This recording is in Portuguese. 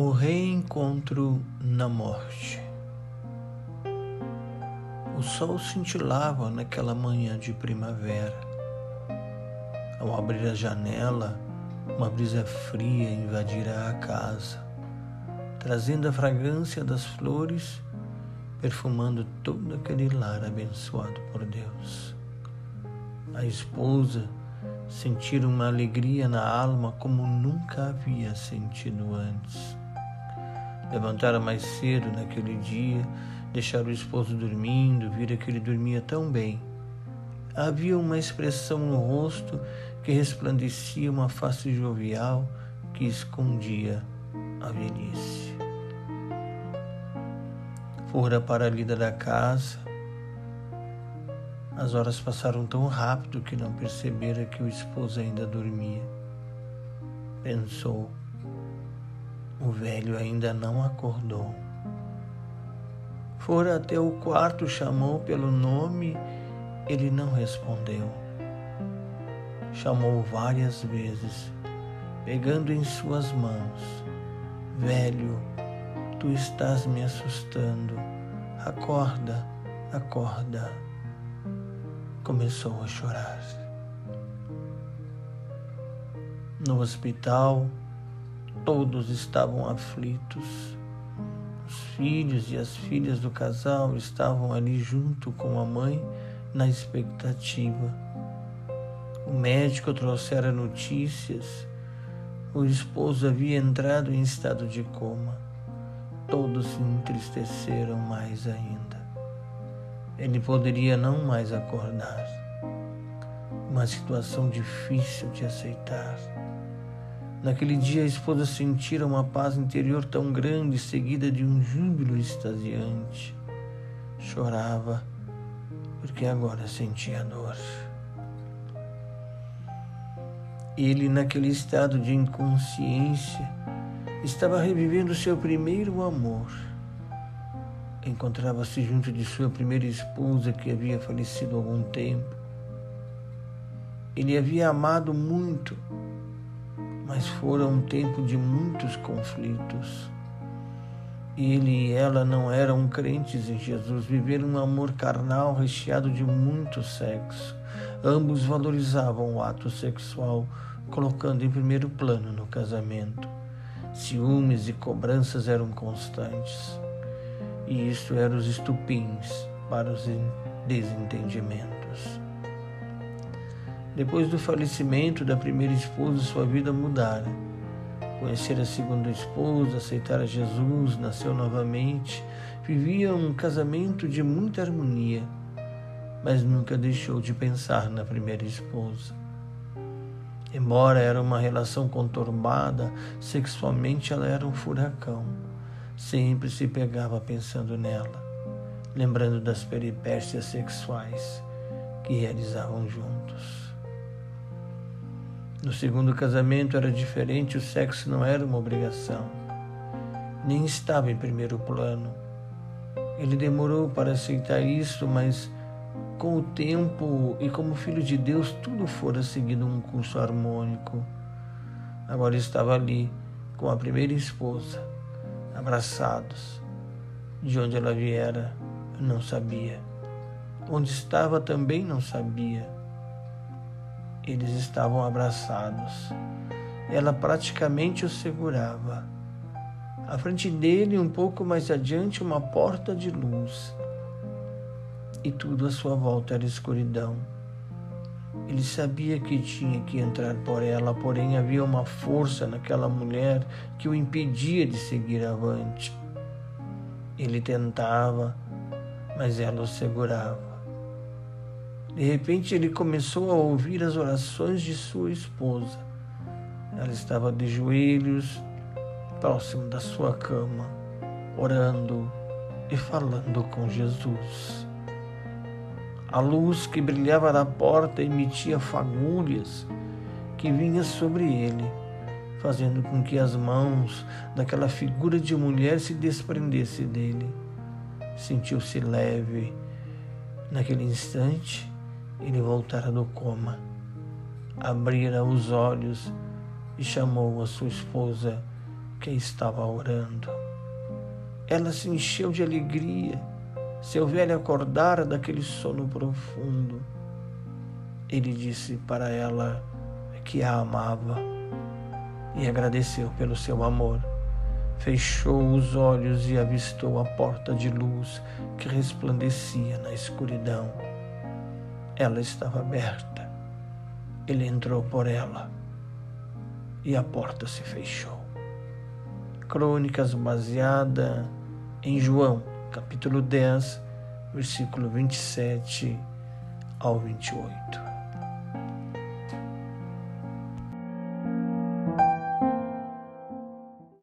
O reencontro na morte. O sol cintilava naquela manhã de primavera. Ao abrir a janela, uma brisa fria invadira a casa, trazendo a fragrância das flores, perfumando todo aquele lar abençoado por Deus. A esposa sentir uma alegria na alma como nunca havia sentido antes. Levantara mais cedo naquele dia, deixar o esposo dormindo, vira que ele dormia tão bem. Havia uma expressão no rosto que resplandecia uma face jovial que escondia a velhice. Fora para a lida da casa, as horas passaram tão rápido que não percebera que o esposo ainda dormia. Pensou, o velho ainda não acordou. Fora até o quarto, chamou pelo nome, ele não respondeu. Chamou várias vezes, pegando em suas mãos: Velho, tu estás me assustando. Acorda, acorda começou a chorar. No hospital, todos estavam aflitos. Os filhos e as filhas do casal estavam ali junto com a mãe na expectativa. O médico trouxera notícias. O esposo havia entrado em estado de coma. Todos se entristeceram mais ainda ele poderia não mais acordar. Uma situação difícil de aceitar. Naquele dia, a esposa sentira uma paz interior tão grande, seguida de um júbilo extasiante. Chorava, porque agora sentia dor. Ele, naquele estado de inconsciência, estava revivendo seu primeiro amor Encontrava-se junto de sua primeira esposa que havia falecido há algum tempo. Ele havia amado muito, mas fora um tempo de muitos conflitos. Ele e ela não eram crentes em Jesus, viveram um amor carnal recheado de muito sexo. Ambos valorizavam o ato sexual, colocando em primeiro plano no casamento. Ciúmes e cobranças eram constantes e isso eram os estupins para os desentendimentos. Depois do falecimento da primeira esposa, sua vida mudara. Conhecer a segunda esposa, aceitar a Jesus, nasceu novamente, vivia um casamento de muita harmonia, mas nunca deixou de pensar na primeira esposa. Embora era uma relação conturbada, sexualmente ela era um furacão sempre se pegava pensando nela, lembrando das peripécias sexuais que realizavam juntos. No segundo casamento era diferente, o sexo não era uma obrigação, nem estava em primeiro plano. Ele demorou para aceitar isso, mas com o tempo e como filho de Deus, tudo fora seguindo um curso harmônico. Agora estava ali com a primeira esposa abraçados. De onde ela viera, não sabia. Onde estava também não sabia. Eles estavam abraçados. Ela praticamente o segurava. À frente dele, um pouco mais adiante, uma porta de luz. E tudo à sua volta era escuridão. Ele sabia que tinha que entrar por ela, porém havia uma força naquela mulher que o impedia de seguir avante. Ele tentava, mas ela o segurava. De repente ele começou a ouvir as orações de sua esposa. Ela estava de joelhos, próximo da sua cama, orando e falando com Jesus. A luz que brilhava da porta emitia fagulhas que vinha sobre ele, fazendo com que as mãos daquela figura de mulher se desprendesse dele. Sentiu-se leve. Naquele instante, ele voltara do coma, abrira os olhos e chamou a sua esposa que estava orando. Ela se encheu de alegria. Seu velho acordara daquele sono profundo. Ele disse para ela que a amava e agradeceu pelo seu amor. Fechou os olhos e avistou a porta de luz que resplandecia na escuridão. Ela estava aberta. Ele entrou por ela e a porta se fechou. Crônicas baseada em João, capítulo 10, versículo 27 ao 28.